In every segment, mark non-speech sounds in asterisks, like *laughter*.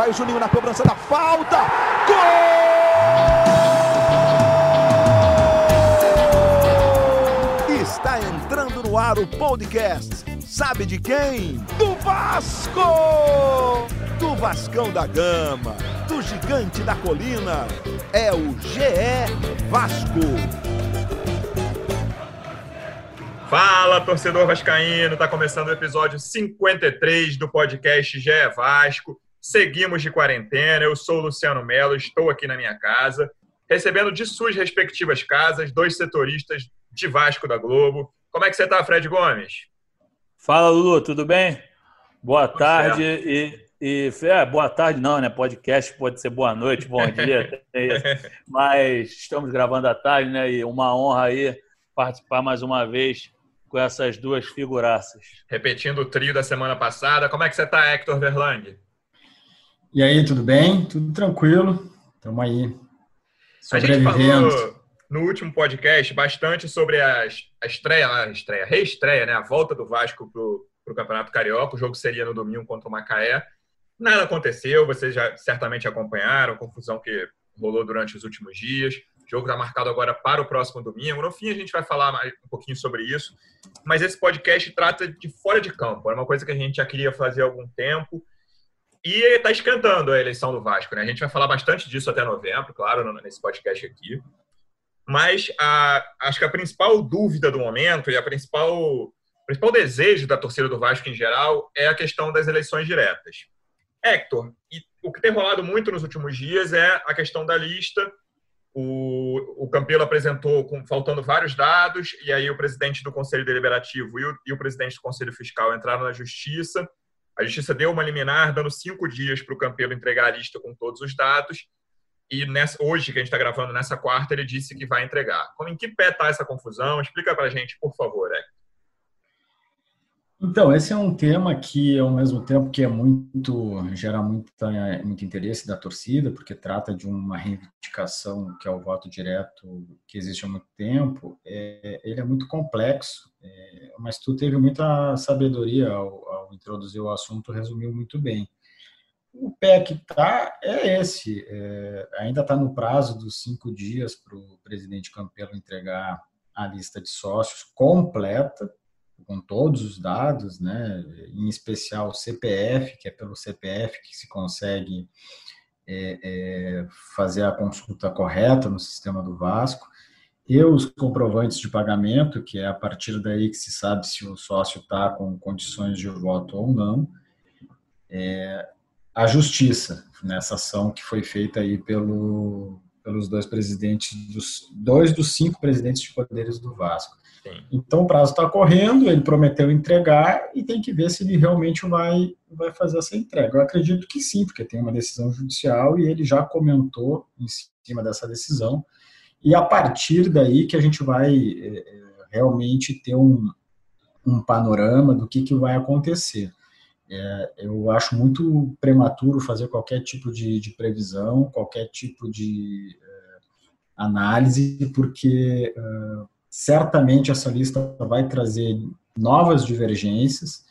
vai o Juninho na cobrança da falta. Gol! Está entrando no ar o podcast. Sabe de quem? Do Vasco! Do Vascão da Gama, do Gigante da Colina. É o GE Vasco. Fala, torcedor vascaíno! Tá começando o episódio 53 do podcast GE Vasco. Seguimos de quarentena. Eu sou o Luciano Melo, estou aqui na minha casa, recebendo de suas respectivas casas dois setoristas de Vasco da Globo. Como é que você tá, Fred Gomes? Fala, Lulu, tudo bem? Boa tudo tarde e, e é, boa tarde não, né? Podcast pode ser boa noite, bom *laughs* dia, mas estamos gravando à tarde, né? E uma honra aí participar mais uma vez com essas duas figuraças. Repetindo o trio da semana passada, como é que você está, Hector Verlang? E aí, tudo bem? Tudo tranquilo? Estamos aí, sobrevivendo. A gente falou no último podcast bastante sobre a, a estreia, a estreia, a reestreia, né? a volta do Vasco para o Campeonato Carioca. O jogo seria no domingo contra o Macaé. Nada aconteceu, vocês já certamente acompanharam a confusão que rolou durante os últimos dias. O jogo está marcado agora para o próximo domingo. No fim, a gente vai falar mais, um pouquinho sobre isso. Mas esse podcast trata de fora de campo. É uma coisa que a gente já queria fazer há algum tempo. E está esquentando a eleição do Vasco. Né? A gente vai falar bastante disso até novembro, claro, nesse podcast aqui. Mas a, acho que a principal dúvida do momento e a principal, o principal desejo da torcida do Vasco em geral é a questão das eleições diretas. Hector, o que tem rolado muito nos últimos dias é a questão da lista o, o Campelo apresentou com, faltando vários dados, e aí o presidente do Conselho Deliberativo e o, e o presidente do Conselho Fiscal entraram na Justiça. A Justiça deu uma liminar, dando cinco dias para o Campelo entregar a lista com todos os dados. E nessa, hoje, que a gente está gravando, nessa quarta, ele disse que vai entregar. Como, em que pé está essa confusão? Explica para a gente, por favor, Hector. Então, esse é um tema que, ao mesmo tempo que é muito, gera muita, muito interesse da torcida, porque trata de uma reivindicação que é o voto direto que existe há muito tempo, é, ele é muito complexo, é, mas tu teve muita sabedoria ao, ao, introduzir o assunto, resumiu muito bem. O que está é esse, é, ainda está no prazo dos cinco dias para o presidente Campelo entregar a lista de sócios completa, com todos os dados, né, em especial o CPF, que é pelo CPF que se consegue é, é, fazer a consulta correta no sistema do Vasco, e os comprovantes de pagamento, que é a partir daí que se sabe se o sócio está com condições de voto ou não, é, a justiça nessa ação que foi feita aí pelo, pelos dois presidentes, dos, dois dos cinco presidentes de poderes do Vasco. Sim. Então o prazo está correndo, ele prometeu entregar e tem que ver se ele realmente vai, vai fazer essa entrega. Eu acredito que sim, porque tem uma decisão judicial e ele já comentou em cima dessa decisão. E a partir daí que a gente vai é, realmente ter um, um panorama do que, que vai acontecer. É, eu acho muito prematuro fazer qualquer tipo de, de previsão, qualquer tipo de é, análise, porque é, certamente essa lista vai trazer novas divergências.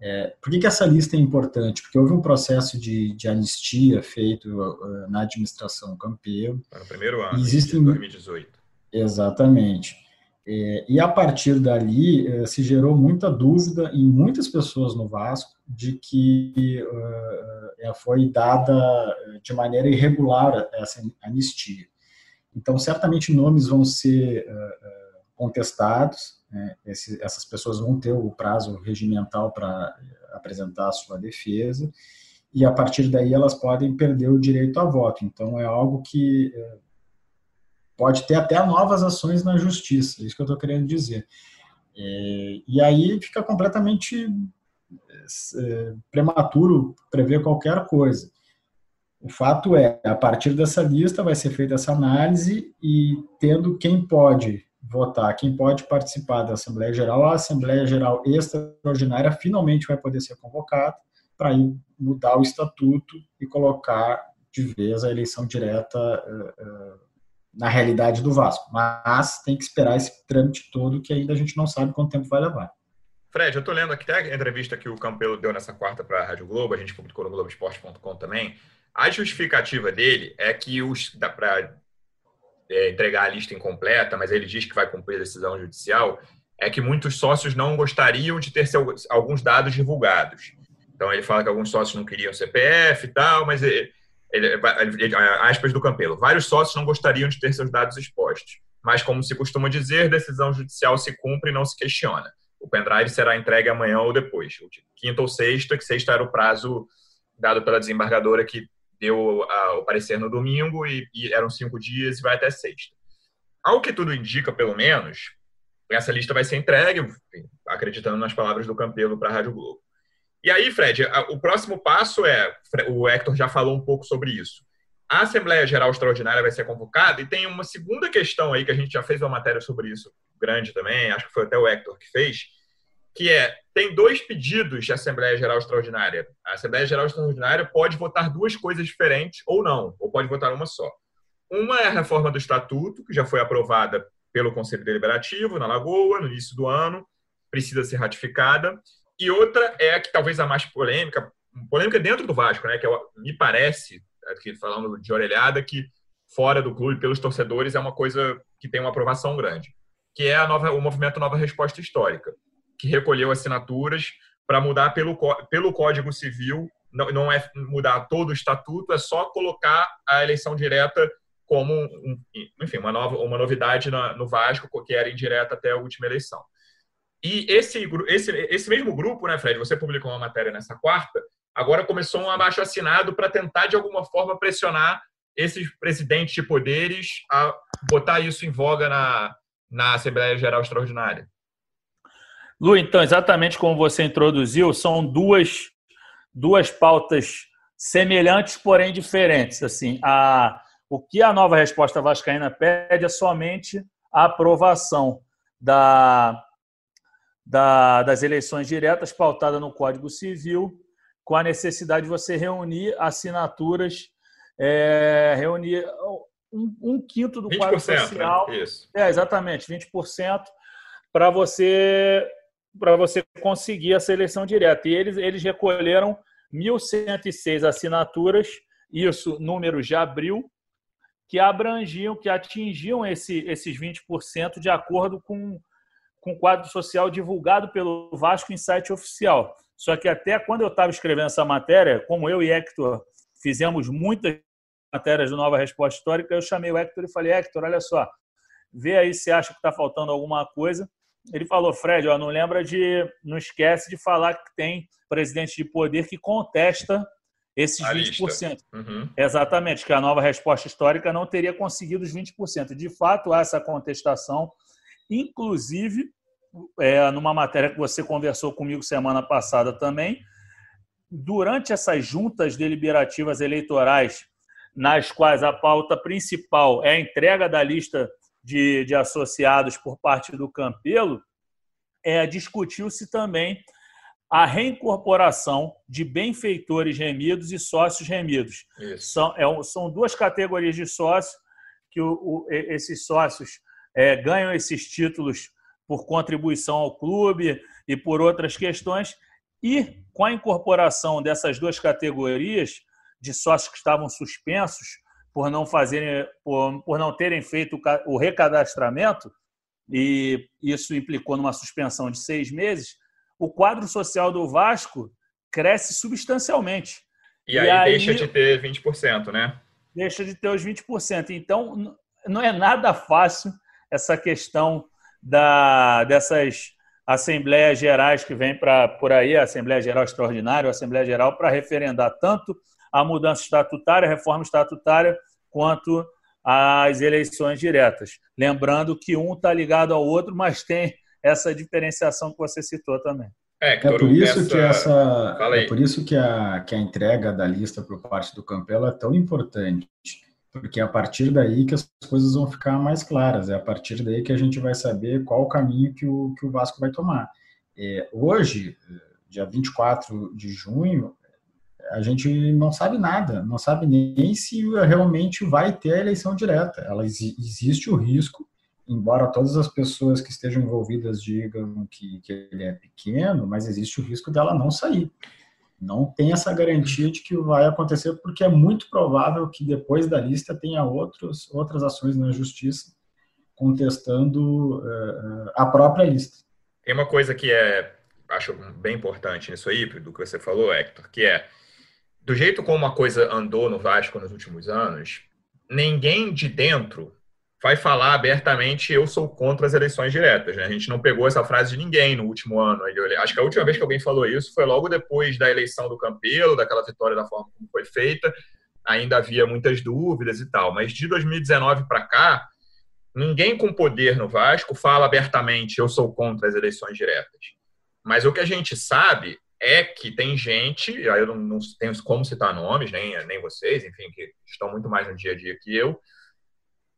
É, por que, que, essa lista é importante? Porque houve um processo de, de anistia feito uh, na administração Campelo. Para o primeiro ano, Existem, de 2018. Exatamente. É, e a partir dali é, se gerou muita dúvida em muitas pessoas no Vasco de que uh, foi dada de maneira irregular essa anistia. Então, certamente nomes vão ser contestados, né, esse, essas pessoas vão ter o prazo regimental para apresentar a sua defesa, e a partir daí elas podem perder o direito a voto. Então, é algo que é, pode ter até novas ações na justiça, é isso que eu estou querendo dizer. É, e aí fica completamente é, prematuro prever qualquer coisa. O fato é, a partir dessa lista vai ser feita essa análise e tendo quem pode votar, quem pode participar da Assembleia Geral, a Assembleia Geral Extraordinária finalmente vai poder ser convocada para mudar o estatuto e colocar de vez a eleição direta na realidade do Vasco. Mas tem que esperar esse trâmite todo que ainda a gente não sabe quanto tempo vai levar. Fred, eu estou lendo aqui a entrevista que o Campelo deu nessa quarta para a Rádio Globo, a gente publicou no Globoesporte.com também. A justificativa dele é que os dá para é, entregar a lista incompleta, mas ele diz que vai cumprir a decisão judicial, é que muitos sócios não gostariam de ter seu, alguns dados divulgados. Então ele fala que alguns sócios não queriam CPF e tal, mas ele, ele, ele, aspas do Campelo, vários sócios não gostariam de ter seus dados expostos. Mas como se costuma dizer, decisão judicial se cumpre e não se questiona. O pendrive será entregue amanhã ou depois, quinta ou sexta, que sexta era o prazo dado pela desembargadora que deu a, o parecer no domingo e, e, eram cinco dias e vai até sexta. Ao que tudo indica, pelo menos, essa lista vai ser entregue, acreditando nas palavras do Campelo para a Rádio Globo. E aí, Fred, o próximo passo é, o Hector já falou um pouco sobre isso. A Assembleia Geral Extraordinária vai ser convocada e tem uma segunda questão aí que a gente já fez uma matéria sobre isso grande também, acho que foi até o Hector que fez, que é, tem dois pedidos de Assembleia Geral Extraordinária. A Assembleia Geral Extraordinária pode votar duas coisas diferentes ou não, ou pode votar uma só. Uma é a reforma do Estatuto, que já foi aprovada pelo Conselho Deliberativo, na Lagoa, no início do ano, precisa ser ratificada. E outra é a que talvez a mais polêmica, polêmica dentro do Vasco, né, que é, me parece, aqui falando de orelhada, que fora do clube, pelos torcedores, é uma coisa que tem uma aprovação grande, que é nova, o movimento Nova Resposta Histórica que recolheu assinaturas para mudar pelo, pelo Código Civil, não, não é mudar todo o estatuto, é só colocar a eleição direta como, um, enfim, uma, nova, uma novidade no Vasco, que era indireta até a última eleição. E esse, esse, esse mesmo grupo, né, Fred, você publicou uma matéria nessa quarta, agora começou um abaixo assinado para tentar, de alguma forma, pressionar esses presidentes de poderes a botar isso em voga na, na Assembleia Geral Extraordinária. Lu, então, exatamente como você introduziu, são duas, duas pautas semelhantes, porém diferentes. Assim, a, o que a nova resposta vascaína pede é somente a aprovação da, da, das eleições diretas pautada no Código Civil, com a necessidade de você reunir assinaturas, é, reunir um, um, quinto do quadro né? social. Né? Isso. É, exatamente, 20%, para você para você conseguir a seleção direta. E eles, eles recolheram 1.106 assinaturas, isso número de abril, que abrangiam, que atingiam esse, esses 20% de acordo com, com o quadro social divulgado pelo Vasco em site oficial. Só que até quando eu estava escrevendo essa matéria, como eu e Hector fizemos muitas matérias do Nova Resposta Histórica, eu chamei o Hector e falei, Hector, olha só, vê aí se acha que está faltando alguma coisa ele falou, Fred, ó, não lembra de, não esquece de falar que tem presidente de poder que contesta esses a 20%. Uhum. Exatamente, que a nova resposta histórica não teria conseguido os 20%. De fato, há essa contestação, inclusive, é, numa matéria que você conversou comigo semana passada também, durante essas juntas deliberativas eleitorais, nas quais a pauta principal é a entrega da lista de, de associados por parte do Campelo, é, discutiu-se também a reincorporação de benfeitores remidos e sócios remidos. São, é, são duas categorias de sócios que o, o, esses sócios é, ganham esses títulos por contribuição ao clube e por outras questões. E com a incorporação dessas duas categorias de sócios que estavam suspensos por não fazerem, por, por não terem feito o recadastramento, e isso implicou numa suspensão de seis meses, o quadro social do Vasco cresce substancialmente. E, e aí, aí, deixa de ter 20%, né? Deixa de ter os 20%. Então, não é nada fácil essa questão da, dessas assembleias gerais que vem para por aí, a Assembleia Geral Extraordinária, a Assembleia Geral, para referendar tanto a mudança estatutária, a reforma estatutária, quanto às eleições diretas. Lembrando que um está ligado ao outro, mas tem essa diferenciação que você citou também. É, é por isso essa... que essa é por isso que a, que a entrega da lista por parte do Campelo é tão importante, porque é a partir daí que as coisas vão ficar mais claras, é a partir daí que a gente vai saber qual o caminho que o, que o Vasco vai tomar. É, hoje, dia 24 de junho, a gente não sabe nada, não sabe nem se realmente vai ter a eleição direta. Ela existe o risco embora todas as pessoas que estejam envolvidas digam que, que ele é pequeno, mas existe o risco dela não sair. Não tem essa garantia de que vai acontecer, porque é muito provável que depois da lista tenha outros, outras ações na justiça contestando uh, a própria lista. Tem uma coisa que é, acho bem importante nisso aí, do que você falou, Hector, que é do jeito como a coisa andou no Vasco nos últimos anos, ninguém de dentro vai falar abertamente eu sou contra as eleições diretas. Né? A gente não pegou essa frase de ninguém no último ano. Acho que a última vez que alguém falou isso foi logo depois da eleição do Campelo, daquela vitória da forma como foi feita. Ainda havia muitas dúvidas e tal. Mas de 2019 para cá, ninguém com poder no Vasco fala abertamente eu sou contra as eleições diretas. Mas o que a gente sabe é que tem gente, aí eu não, não tenho como citar nomes, nem, nem vocês, enfim, que estão muito mais no dia a dia que eu,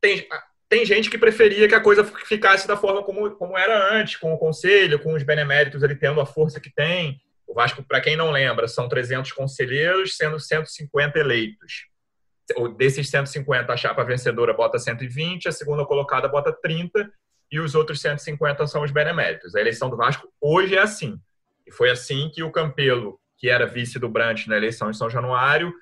tem, tem gente que preferia que a coisa ficasse da forma como, como era antes, com o conselho, com os beneméritos ele tendo a força que tem. O Vasco, para quem não lembra, são 300 conselheiros, sendo 150 eleitos. Desses 150, a chapa vencedora bota 120, a segunda colocada bota 30, e os outros 150 são os beneméritos. A eleição do Vasco hoje é assim. E foi assim que o Campelo, que era vice do Brant na eleição em São Januário,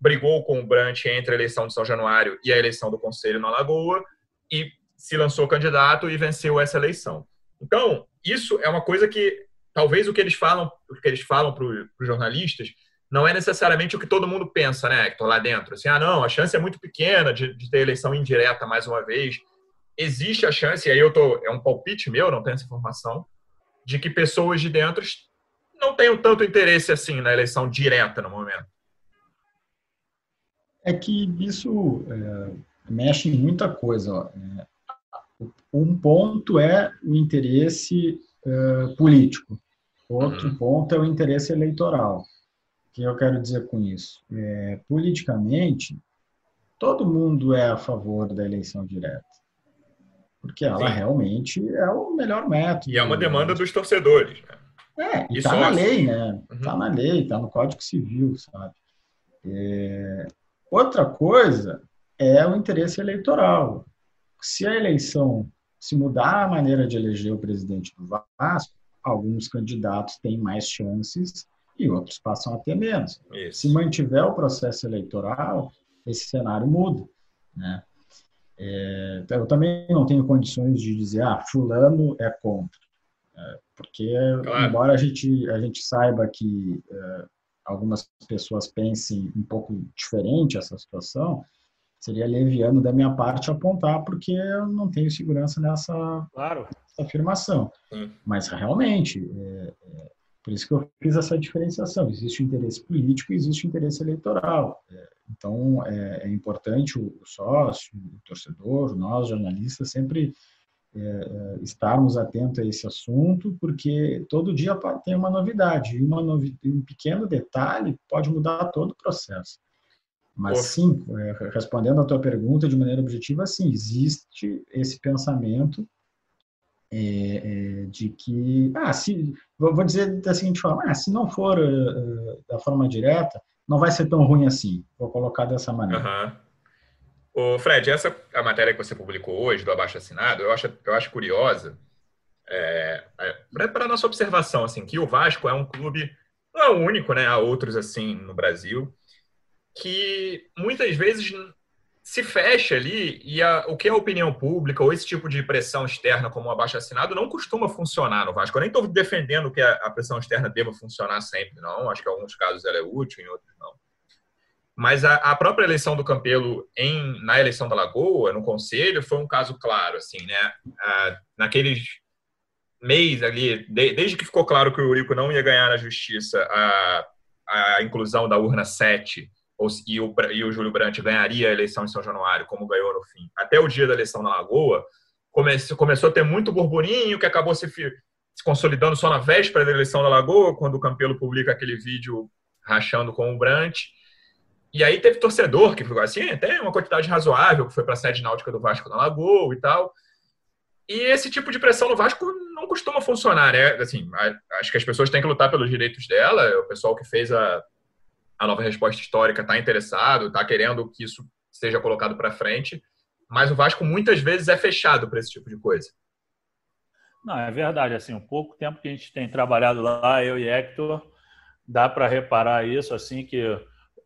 brigou com o Brant entre a eleição de São Januário e a eleição do Conselho na Lagoa, e se lançou candidato e venceu essa eleição. Então, isso é uma coisa que talvez o que eles falam, o que eles falam para os jornalistas, não é necessariamente o que todo mundo pensa, né, Hector, lá dentro. Assim, ah, não, a chance é muito pequena de, de ter eleição indireta mais uma vez. Existe a chance, e aí eu tô, é um palpite meu, não tenho essa informação, de que pessoas de dentro não tenham tanto interesse assim na eleição direta no momento. É que isso é, mexe em muita coisa. Ó. É, um ponto é o interesse é, político, outro uhum. ponto é o interesse eleitoral. O que eu quero dizer com isso? É, politicamente, todo mundo é a favor da eleição direta. Porque ela Sim. realmente é o melhor método. E é uma demanda dos torcedores. Né? É, e está na lei, né? Está uhum. na lei, está no Código Civil, sabe? É... Outra coisa é o interesse eleitoral. Se a eleição, se mudar a maneira de eleger o presidente do Vasco, alguns candidatos têm mais chances e outros passam a ter menos. Isso. Se mantiver o processo eleitoral, esse cenário muda. Né? É, eu também não tenho condições de dizer, ah, fulano é contra. É, porque, claro. embora a gente, a gente saiba que é, algumas pessoas pensem um pouco diferente essa situação, seria leviano da minha parte apontar, porque eu não tenho segurança nessa, claro. afirmação. Sim. Mas realmente, é, é, por isso que eu fiz essa diferenciação. Existe o interesse político e existe o interesse eleitoral. É, então, é, é, importante o sócio, o torcedor, nós, jornalistas, sempre é, é, estarmos atentos a esse assunto, porque todo dia tem uma novidade, e uma novi um pequeno detalhe pode mudar todo o processo. Mas sim, é, respondendo à tua pergunta de maneira objetiva, sim, existe esse pensamento é, é, de que, ah, se, vou dizer da seguinte forma, ah, se não for uh, da forma direta, não vai ser tão ruim assim. Vou colocar dessa maneira. Uhum. O Fred, essa a matéria que você publicou hoje do abaixo assinado, eu acho, eu acho curiosa é, é, para nossa observação assim que o Vasco é um clube não é o único, né? Há outros assim no Brasil que muitas vezes se fecha ali e a, o que é a opinião pública ou esse tipo de pressão externa como o abaixo assinado não costuma funcionar no Vasco. Eu nem estou defendendo que a, a, pressão externa deva funcionar sempre, não. Acho que em alguns casos ela é útil, em outros não. Mas a, a própria eleição do Campelo em, na eleição da Lagoa, no Conselho, foi um caso claro, assim, né? Ah, naqueles mês ali, de, desde que ficou claro que o Eurico não ia ganhar na justiça a, a inclusão da urna 7 e o, e o Júlio Brandt ganharia a eleição em São Januário, como ganhou no fim, até o dia da eleição na Lagoa, comece, começou a ter muito burburinho, que acabou se, se consolidando só na véspera da eleição da Lagoa, quando o Campelo publica aquele vídeo rachando com o Brandt. E aí teve torcedor que ficou assim, até uma quantidade razoável, que foi para a sede náutica do Vasco na Lagoa e tal. E esse tipo de pressão no Vasco não costuma funcionar, né? Assim, acho que as pessoas têm que lutar pelos direitos dela. O pessoal que fez a, a nova resposta histórica está interessado, está querendo que isso seja colocado para frente. mas o Vasco muitas vezes é fechado para esse tipo de coisa. Não, é verdade. Assim, o pouco tempo que a gente tem trabalhado lá, eu e Hector, dá para reparar isso, assim, que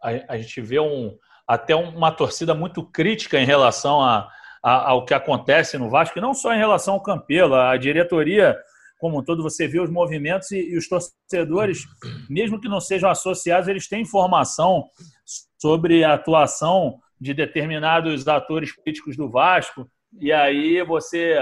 a, a, gente vê um, até uma torcida muito crítica em relação a, a, ao que acontece no Vasco, e não só em relação ao Campelo, a diretoria como um todo, você vê os movimentos e, e, os torcedores, mesmo que não sejam associados, eles têm informação sobre a atuação de determinados atores políticos do Vasco, e aí você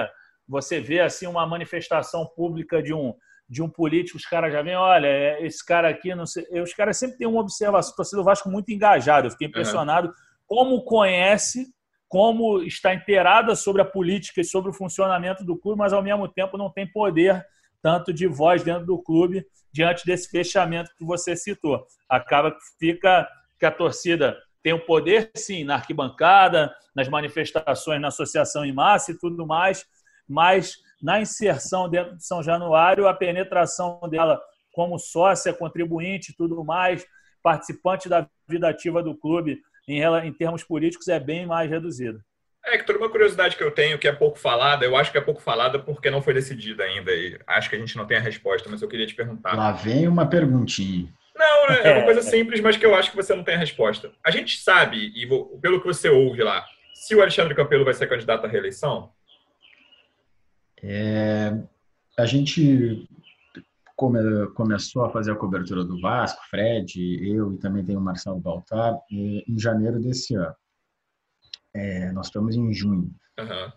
você vê assim uma manifestação pública de um de um político, os caras já vêm, olha, é, esse cara aqui, não sei, os caras sempre têm uma observação, torcida do Vasco muito engajado, eu fiquei impressionado uhum. como conhece, como está inteirada sobre a política e sobre o funcionamento do clube, mas ao mesmo tempo não tem poder tanto de voz dentro do clube diante desse fechamento que você citou. Acaba que fica que a torcida tem o poder, sim, na arquibancada, nas manifestações, na associação em massa e tudo mais, mas na inserção dentro de São Januário, a penetração dela como sócia, contribuinte e tudo mais, participante da vida ativa do clube em, em termos políticos é bem mais reduzida. É, Hector, uma curiosidade que eu tenho que é pouco falada, eu acho que é pouco falada porque não foi decidida ainda e acho que a gente não tem a resposta, mas eu queria te perguntar. Lá vem uma perguntinha. Não, é uma coisa simples, mas que eu acho que você não tem a resposta. A gente sabe, e pelo que você ouve lá, se o Alexandre Campelo vai ser candidato à reeleição? É, a gente come, começou a fazer a cobertura do Vasco, Fred, eu e também tem o Marcelo Baltar, em janeiro desse ano. É, nós estamos em junho. Uhum.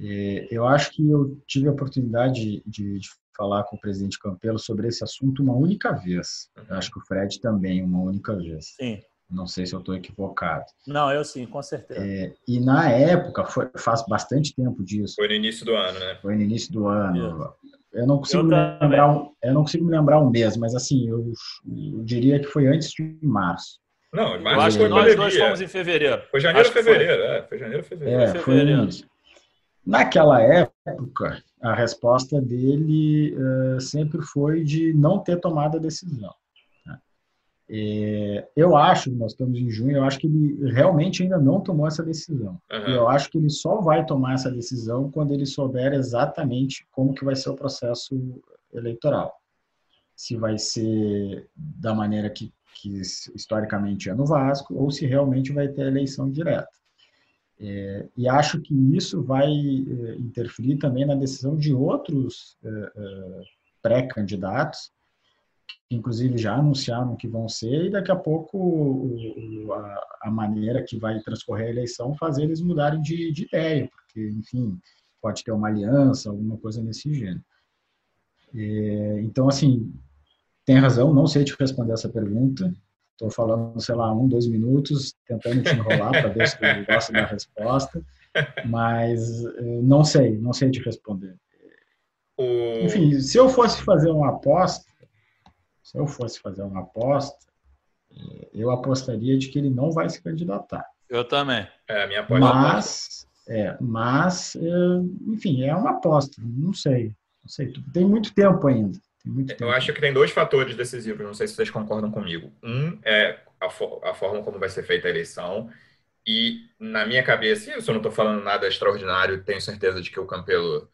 É, eu acho que eu tive a oportunidade de, de, falar com o presidente Campelo sobre esse assunto uma única vez. Uhum. Eu acho que o Fred também, uma única vez. Sim. Não sei se eu estou equivocado. Não, eu sim, com certeza. É, e na época, foi, faz bastante tempo disso. Foi no início do ano, né? Foi no início do ano. Eu não consigo eu me lembrar, um, eu não consigo me lembrar um mês, mas assim, eu, eu diria que foi antes de março. Não, mas eu acho que nós dois fomos em fevereiro. Foi janeiro, fevereiro, foi. é. Foi janeiro, fevereiro. É, foi no início. Naquela época, a resposta dele uh, sempre foi de não ter tomado a decisão. É, eu acho, nós estamos em junho, eu acho que ele realmente ainda não tomou essa decisão. Uhum. Eu acho que ele só vai tomar essa decisão quando ele souber exatamente como que vai ser o processo eleitoral. Se vai ser da maneira que, que historicamente é no Vasco, ou se realmente vai ter eleição direta. É, e acho que isso vai é, interferir também na decisão de outros é, é pré-candidatos, inclusive já anunciaram que vão ser, e daqui a pouco o, a, a, maneira que vai transcorrer a eleição fazer eles mudarem de, de, ideia, porque, enfim, pode ter uma aliança, alguma coisa nesse gênero. É, então, assim, tem razão, não sei te responder essa pergunta. Estou falando, sei lá, um, dois minutos, tentando te enrolar para ver se tu gosta da resposta, mas é, não sei, não sei te responder. Enfim, se eu fosse fazer uma aposta, se eu fosse fazer uma aposta, eu apostaria de que ele não vai se candidatar. Eu também. É, a minha aposta. Mas, é, mas, é, enfim, é uma aposta. Não sei. Não sei. Tem muito tempo ainda. Muito eu acho que tem dois fatores decisivos. Não sei se vocês concordam comigo. Um é a, a forma como vai ser feita a eleição. E na minha cabeça, eu não estou falando nada extraordinário, tenho certeza de que o Campelo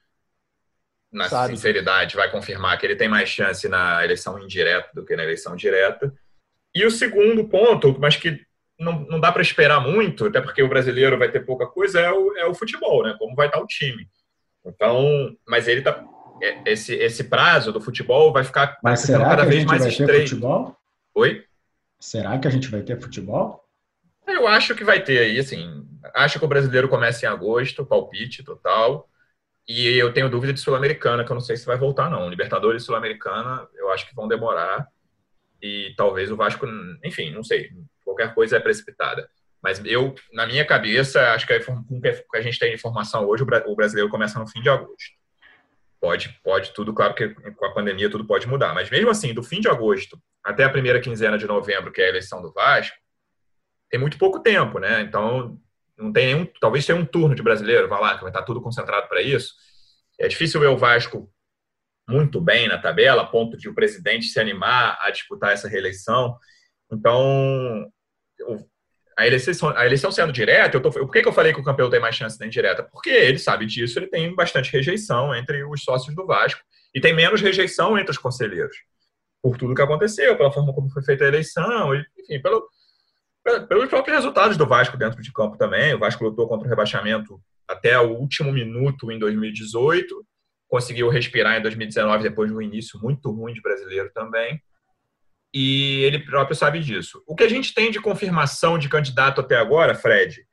na Sabe. sinceridade, vai confirmar que ele tem mais chance na eleição indireta do que na eleição direta. E o segundo ponto, mas que não, não dá para esperar muito, até porque o brasileiro vai ter pouca coisa, é o, é o futebol, né? Como vai estar o time. Então, mas ele tá. É, esse, esse prazo do futebol vai ficar mas será cada vez mais estreito. Futebol? Oi? Será que a gente vai ter futebol? Eu acho que vai ter aí, assim. Acho que o brasileiro começa em agosto, palpite total. E eu tenho dúvida de Sul-Americana, que eu não sei se vai voltar, não. Libertadores Sul-Americana, eu acho que vão demorar. E talvez o Vasco, enfim, não sei. Qualquer coisa é precipitada. Mas eu, na minha cabeça, acho que a gente tem informação hoje, o brasileiro começa no fim de agosto. Pode, pode tudo, claro que com a pandemia tudo pode mudar. Mas mesmo assim, do fim de agosto até a primeira quinzena de novembro, que é a eleição do Vasco, tem muito pouco tempo, né? Então, não tem nenhum, talvez tenha um turno de brasileiro, vai lá, que vai estar tudo concentrado para isso. É difícil ver o Vasco muito bem na tabela, a ponto de o presidente se animar a disputar essa reeleição. Então, a eleição, a eleição sendo direta, eu tô, por que, que eu falei que o campeão tem mais chance de indireta? Porque ele sabe disso, ele tem bastante rejeição entre os sócios do Vasco e tem menos rejeição entre os conselheiros. Por tudo que aconteceu, pela forma como foi feita a eleição, enfim, pelo, pelos próprios resultados do Vasco dentro de campo também. O Vasco lutou contra o rebaixamento até o último minuto em 2018, conseguiu respirar em 2019 depois de um início muito ruim de brasileiro também. E ele próprio sabe disso. O que a gente tem de confirmação de candidato até agora, Fred,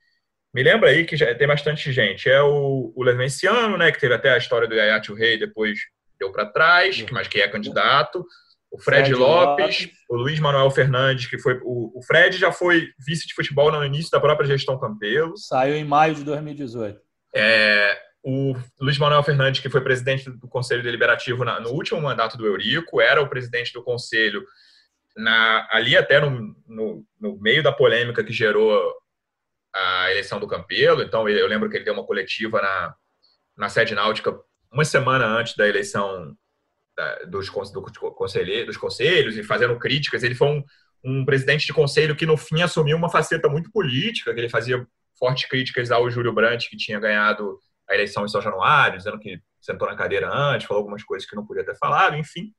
me lembra aí que já tem bastante gente. É o, o Levenciano, né, que teve até a história do Yayat Rei, depois deu para trás, mas que é candidato o Fred, Fred Lopes, Lopes, o Luiz Manuel Fernandes, que foi. O, o, Fred já foi vice de futebol no início da própria gestão Campelo. Saiu em maio de 2018. É, o Luiz Manuel Fernandes, que foi presidente do Conselho Deliberativo na, no último mandato do Eurico, era o presidente do Conselho na, ali até no, no, no meio da polêmica que gerou a eleição do Campelo. Então, eu lembro que ele deu uma coletiva na, na sede náutica uma semana antes da eleição dos, do, dos conselhos e fazendo críticas. Ele foi um, um presidente de conselho que, no fim, assumiu uma faceta muito política, que ele fazia fortes críticas ao Júlio Brandt, que tinha ganhado a eleição em São Januário, dizendo que sentou na cadeira antes, falou algumas coisas que não podia ter falado, enfim.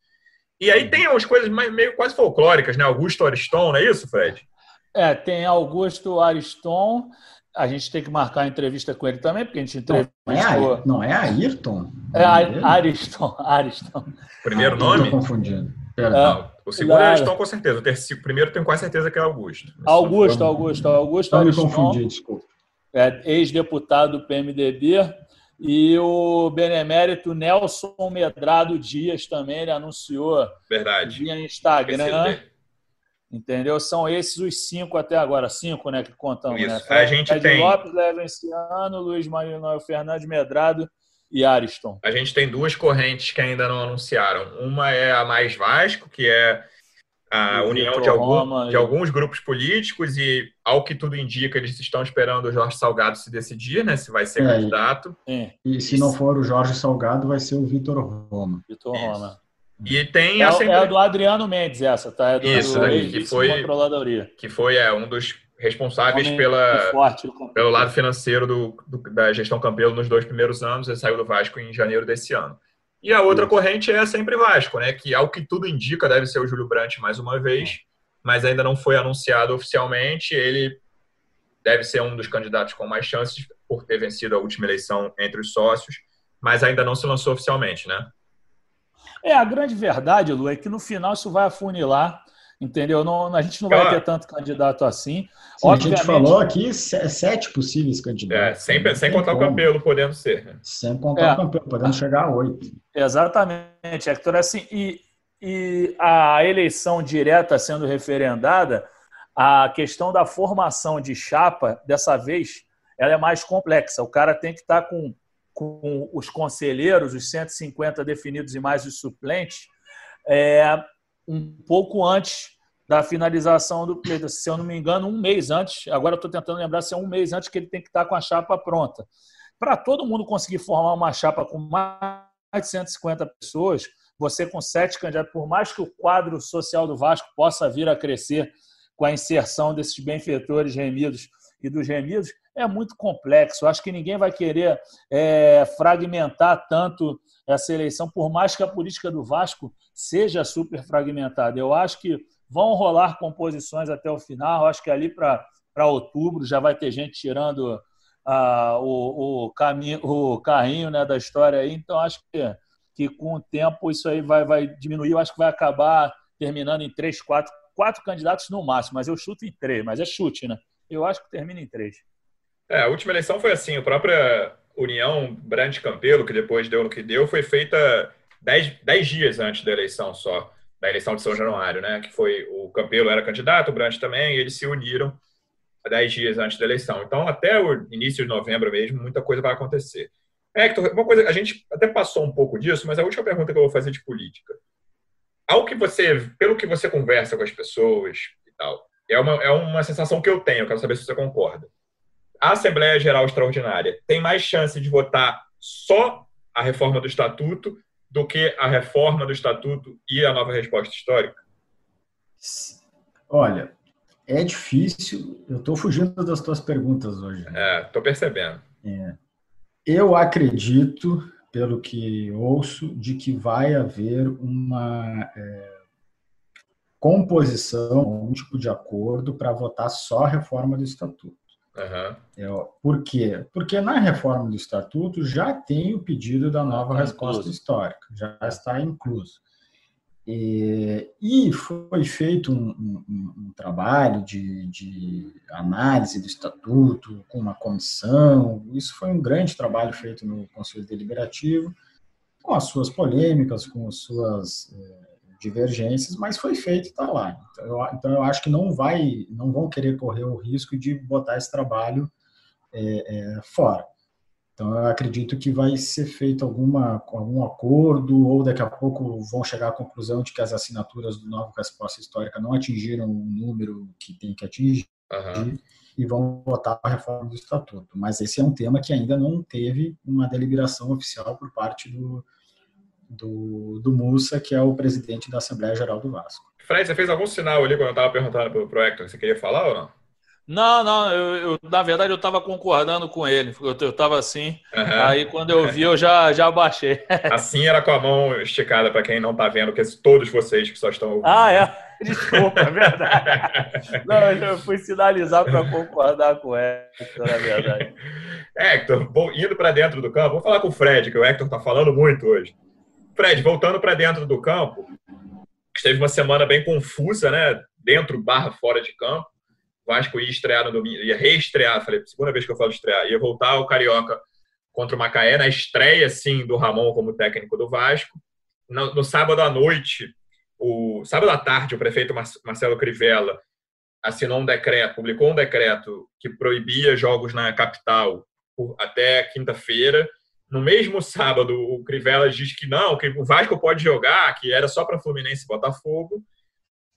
E aí tem umas coisas meio quase folclóricas, né? Augusto Ariston, não é isso, Fred? É, tem Augusto Ariston, a gente tem que marcar a entrevista com ele também, porque a gente entrevistou... Não é, não é Ayrton? É Ariston, *laughs* Ariston. Primeiro ah, nome? Estou confundindo. É, o segundo é Ariston, com certeza. O, terceiro, o primeiro tenho quase certeza que é Augusto. Augusto, Augusto, Augusto Não Ariston. me confundi, desculpa. É, ex-deputado do PMDB. E o benemérito Nelson Medrado Dias também, ele anunciou Verdade. via Instagram Entendeu? São esses os cinco até agora, cinco, né, que contamos, Isso. né? A gente Ed tem Lopes, Levenciano, Luiz Manuel Fernandes Medrado e Ariston. A gente tem duas correntes que ainda não anunciaram. Uma é a mais Vasco, que é a o união de, algum, de alguns grupos políticos e, ao que tudo indica, eles estão esperando o Jorge Salgado se decidir, né, se vai ser é, candidato. E, e se não for o Jorge Salgado, vai ser o Vitor Roma. Vitor Roma. E tem é, a sempre... é do Adriano Mendes essa, tá? É do, Isso, do que foi que foi é, um dos responsáveis pela, forte, pelo lado financeiro do, do, da gestão Campelo nos dois primeiros anos. Ele saiu do Vasco em janeiro desse ano. E a outra Isso. corrente é sempre Vasco, né? Que ao que tudo indica deve ser o Júlio Brandt mais uma vez, mas ainda não foi anunciado oficialmente. Ele deve ser um dos candidatos com mais chances por ter vencido a última eleição entre os sócios, mas ainda não se lançou oficialmente, né? É, a grande verdade, Lu, é que no final isso vai afunilar, entendeu? Não, a gente não vai ter tanto candidato assim. Sim, Obviamente, a gente falou aqui sete possíveis candidatos. É, sem, sem contar como. o Campelo podendo ser. Né? Sem contar é. o Campelo, podendo chegar a oito. Exatamente, Hector. Assim, e, e a eleição direta sendo referendada, a questão da formação de chapa, dessa vez, ela é mais complexa. O cara tem que estar com com os conselheiros, os 150 definidos e mais os suplentes, é, um pouco antes da finalização do pleito. Se eu não me engano, um mês antes, agora estou tentando lembrar se é um mês antes que ele tem que estar com a chapa pronta. Para todo mundo conseguir formar uma chapa com mais de 150 pessoas, você com sete candidatos, por mais que o quadro social do Vasco possa vir a crescer com a inserção desses benfeitores remidos e dos remidos, é muito complexo. Acho que ninguém vai querer é, fragmentar tanto essa eleição, por mais que a política do Vasco seja super fragmentada. Eu acho que vão rolar composições até o final. Acho que ali para outubro já vai ter gente tirando ah, o, o, caminho, o carrinho né, da história aí. Então, acho que, que com o tempo isso aí vai, vai diminuir. Eu acho que vai acabar terminando em três, quatro, quatro candidatos no máximo, mas eu chuto em três, mas é chute, né? Eu acho que termina em três. É, a última eleição foi assim, a própria União Brand Campelo, que depois deu no que deu, foi feita dez, dez dias antes da eleição só, da eleição de São Januário, né? Que foi o Campelo era candidato, o Brand também, e eles se uniram dez dias antes da eleição. Então, até o início de novembro mesmo, muita coisa vai acontecer. Hector, uma coisa, a gente até passou um pouco disso, mas a última pergunta que eu vou fazer de política. Ao que você, pelo que você conversa com as pessoas e tal, é uma, é uma sensação que eu tenho, eu quero saber se você concorda a Assembleia Geral Extraordinária tem mais chance de votar só a reforma do Estatuto do que a reforma do Estatuto e a nova resposta histórica? Olha, é difícil. Eu estou fugindo das tuas perguntas hoje. É, estou percebendo. É. Eu acredito, pelo que ouço, de que vai haver uma é, composição, um tipo de acordo para votar só a reforma do Estatuto. Uhum. É, por quê? Porque na reforma do Estatuto já tem o pedido da nova tá resposta incluso. histórica, já está incluso. E, e foi feito um, um, um trabalho de, de, análise do estatuto com uma comissão. Isso foi um grande trabalho feito no Conselho Deliberativo, com as suas polêmicas, com as suas é, divergências, mas foi feito e está lá. Então eu, então eu, acho que não vai, não vão querer correr o risco de botar esse trabalho é, é, fora. Então eu acredito que vai ser feito alguma algum acordo ou daqui a pouco vão chegar à conclusão de que as assinaturas do novo resposta histórica não atingiram o número que tem que atingir. Uhum. E vão votar a reforma do estatuto. Mas esse é um tema que ainda não teve uma deliberação oficial por parte do, do, do Mussa, que é o presidente da Assembleia Geral do Vasco. Fred, você fez algum sinal ali quando eu estava perguntando para o Hector? Você queria falar ou não? Não, não, eu, eu na verdade eu estava concordando com ele. Eu estava assim, uhum. aí quando eu vi eu já, já baixei. *laughs* Assim era com a mão esticada para quem não está vendo, que todos vocês que só estão ouvindo. Ah, é? *laughs* Desculpa, é verdade. não, eu fui sinalizar para concordar com o Hector, na verdade. *laughs* Hector, bom, indo para dentro do campo, vou falar com o Fred, que o Hector está falando muito hoje. Fred, voltando para dentro do campo, esteve uma semana bem confusa, né? Dentro barra fora de campo. O Vasco ia estrear no domingo, ia reestrear, falei, segunda vez que eu falo estrear, ia voltar ao Carioca contra o Macaé, na estreia, sim, do Ramon como técnico do Vasco. No, no sábado à noite, o sábado à tarde, o prefeito Marcelo Crivella assinou um decreto, publicou um decreto que proibia jogos na capital até quinta-feira no mesmo sábado, o Crivella diz que não, que o Vasco pode jogar, que era só para Fluminense e Botafogo.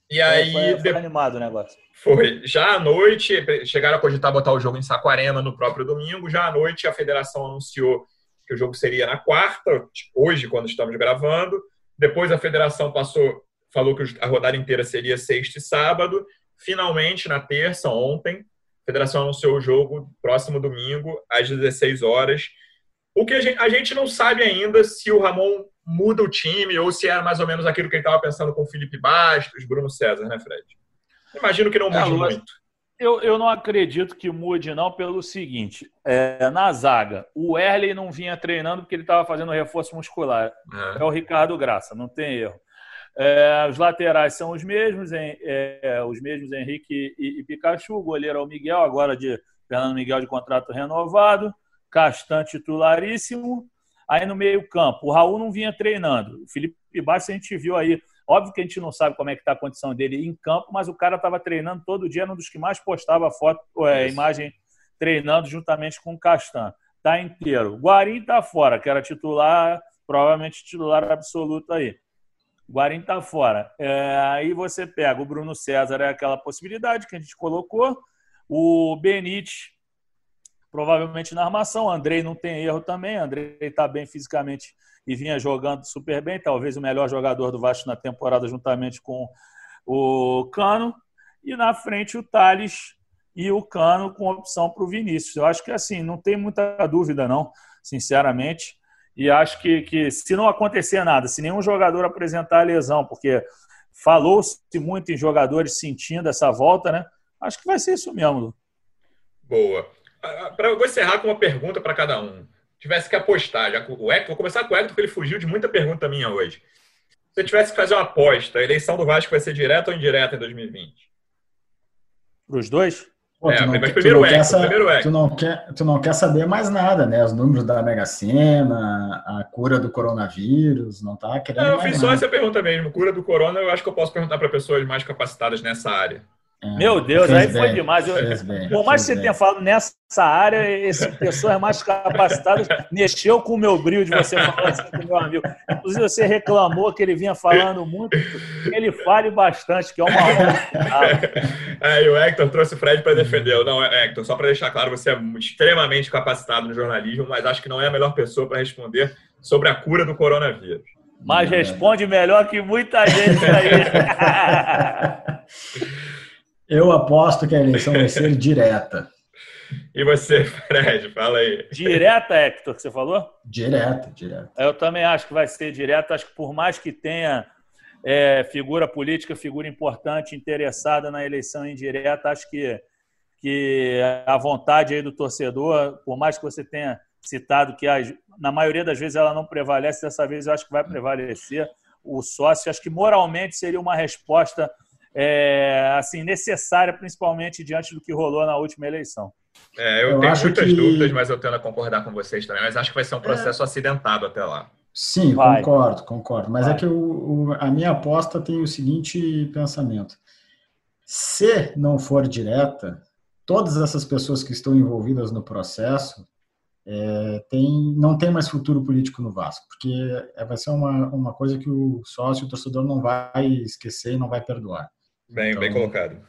E aí. Foi, foi animado o negócio. Foi. Já à noite, chegaram a cogitar botar o jogo em Saquarema no próprio domingo. Já à noite, a federação anunciou que o jogo seria na quarta, hoje, quando estamos gravando. Depois, a federação passou, falou que a rodada inteira seria sexta e sábado. Finalmente, na terça, ontem, a federação anunciou o jogo próximo domingo, às 16 horas. O que a gente, a gente não sabe ainda se o Ramon muda o time ou se era mais ou menos aquilo que ele estava pensando com o Felipe Bastos, Bruno César, né, Fred? Imagino que não mude é, muito. Eu, eu não acredito que mude, não, pelo seguinte: é, na zaga, o Erley não vinha treinando porque ele estava fazendo reforço muscular. É. é. o Ricardo Graça, não tem erro. É, os laterais são os mesmos, é, os mesmos Henrique e, e Pikachu. O goleiro é o Miguel, agora de Fernando Miguel de contrato renovado. Castan titularíssimo. Aí no meio-campo, o Raul não vinha treinando. O Felipe Bastos a gente viu aí. Óbvio que a gente não sabe como é que está a condição dele em campo, mas o cara estava treinando todo dia, era um dos que mais postava foto, é, imagem treinando juntamente com o Castan. Tá inteiro. Guarim tá fora, que era titular, provavelmente titular absoluto aí. Guarim tá fora. É, aí você pega o Bruno César, é aquela possibilidade que a gente colocou. O Benite provavelmente na armação. Andrei não tem erro também. Andrei está bem fisicamente e vinha jogando super bem. Talvez o melhor jogador do Vasco na temporada, juntamente com o Cano. E na frente o Thales e o Cano com opção para o Vinícius. Eu acho que assim, não tem muita dúvida, não, sinceramente. E acho que, que se não acontecer nada, se nenhum jogador apresentar lesão, porque falou-se muito em jogadores sentindo essa volta, né? Acho que vai ser isso mesmo. Boa. Pra, vou encerrar com uma pergunta para cada um. Tivesse que apostar, já o Hector, vou começar com o Hector, porque ele fugiu de muita pergunta minha hoje. Se você tivesse que fazer uma aposta, a eleição do Vasco vai ser direta ou indireta em 2020? Para os dois? Pô, é, mas primeiro o Hector, primeiro Hector. Tu não, quer, tu não quer saber mais nada, né? Os números da Mega Sena, a cura do coronavírus, não tá querendo. Não, eu fiz só essa pergunta mesmo. Cura do corona, eu acho que eu posso perguntar para pessoas mais capacitadas nessa área. Meu Deus, aí bem, foi demais. Eu, bem, por mais que você bem. tenha falado nessa área, esse pessoas mais capacitadas mexeu com o meu brilho de você falar assim com o meu amigo. Inclusive, você reclamou que ele vinha falando muito, ele fale bastante, que é uma honra. É, e o Hector trouxe o Fred para defender. Não, Hector, só para deixar claro, você é extremamente capacitado no jornalismo, mas acho que não é a melhor pessoa para responder sobre a cura do coronavírus. Mas responde melhor que muita gente aí. *laughs* Eu aposto que a eleição vai ser *laughs* direta. E você, Fred, fala aí. Direta, Hector, que você falou? Direta, direta. Eu também acho que vai ser direta. Acho que por mais que tenha é, figura política, figura importante, interessada na eleição indireta, acho que, que a vontade aí do torcedor, por mais que você tenha citado que na maioria das vezes ela não prevalece, dessa vez eu acho que vai prevalecer o sócio. Acho que moralmente seria uma resposta é, assim necessária, principalmente diante do que rolou na última eleição. É, eu, eu tenho muitas que... dúvidas, mas eu tendo a concordar com vocês também. Mas acho que vai ser um processo é. acidentado até lá. Sim, vai. concordo, concordo. Mas é vai. é que o, o, a minha aposta tem o seguinte pensamento: se não for direta, todas essas pessoas que estão envolvidas no processo é, tem, não tem mais futuro político no Vasco, porque é, vai ser uma, uma coisa que o sócio, o torcedor não vai esquecer e não vai perdoar. Bem, então, bem colocado.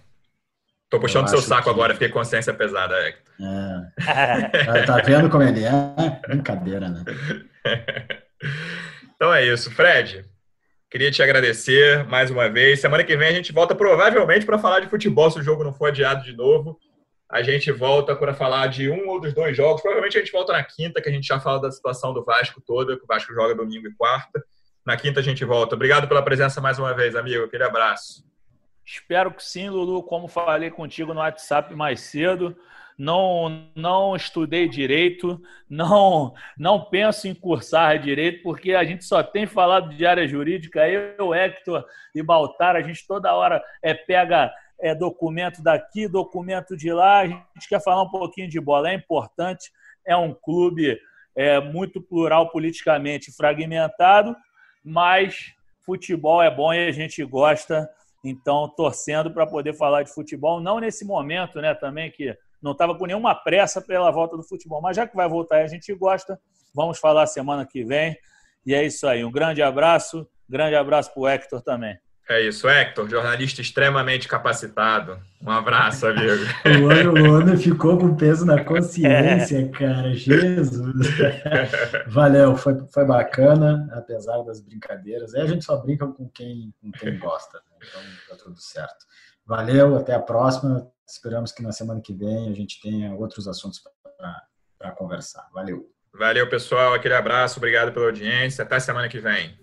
Tô puxando seu saco que... agora, fiquei consciência pesada, Hector. É. tá vendo como ele é? Brincadeira, né? *laughs* então é isso. Fred, queria te agradecer mais uma vez. Semana que vem a gente volta provavelmente para falar de futebol, se o jogo não for adiado de novo. A gente volta para falar de um ou dos dois jogos. Provavelmente a gente volta na quinta, que a gente já fala da situação do Vasco toda, que o Vasco joga domingo e quarta. Na quinta a gente volta. Obrigado pela presença mais uma vez, amigo. Aquele abraço. Espero que sim, Lulu. Como falei contigo no WhatsApp mais cedo, não não estudei direito, não não penso em cursar direito, porque a gente só tem falado de área jurídica. Eu, Hector e Baltar, a gente toda hora é, pega é, documento daqui, documento de lá. A gente quer falar um pouquinho de bola. É importante, é um clube é, muito plural politicamente fragmentado, mas futebol é bom e a gente gosta. Então, torcendo para poder falar de futebol, não nesse momento, né, também que não estava com nenhuma pressa pela volta do futebol, mas já que vai voltar e a gente gosta, vamos falar semana que vem. E é isso aí. Um grande abraço, grande abraço para o Hector também. É isso, Hector, jornalista extremamente capacitado. Um abraço, amigo. *laughs* o, ano, o ano ficou com peso na consciência, é. cara. Jesus. Valeu, foi, foi bacana, apesar das brincadeiras. Aí a gente só brinca com quem, com quem gosta. Então tá tudo certo. Valeu, até a próxima. Esperamos que na semana que vem a gente tenha outros assuntos para conversar. Valeu. Valeu, pessoal. Aquele abraço. Obrigado pela audiência. Até semana que vem.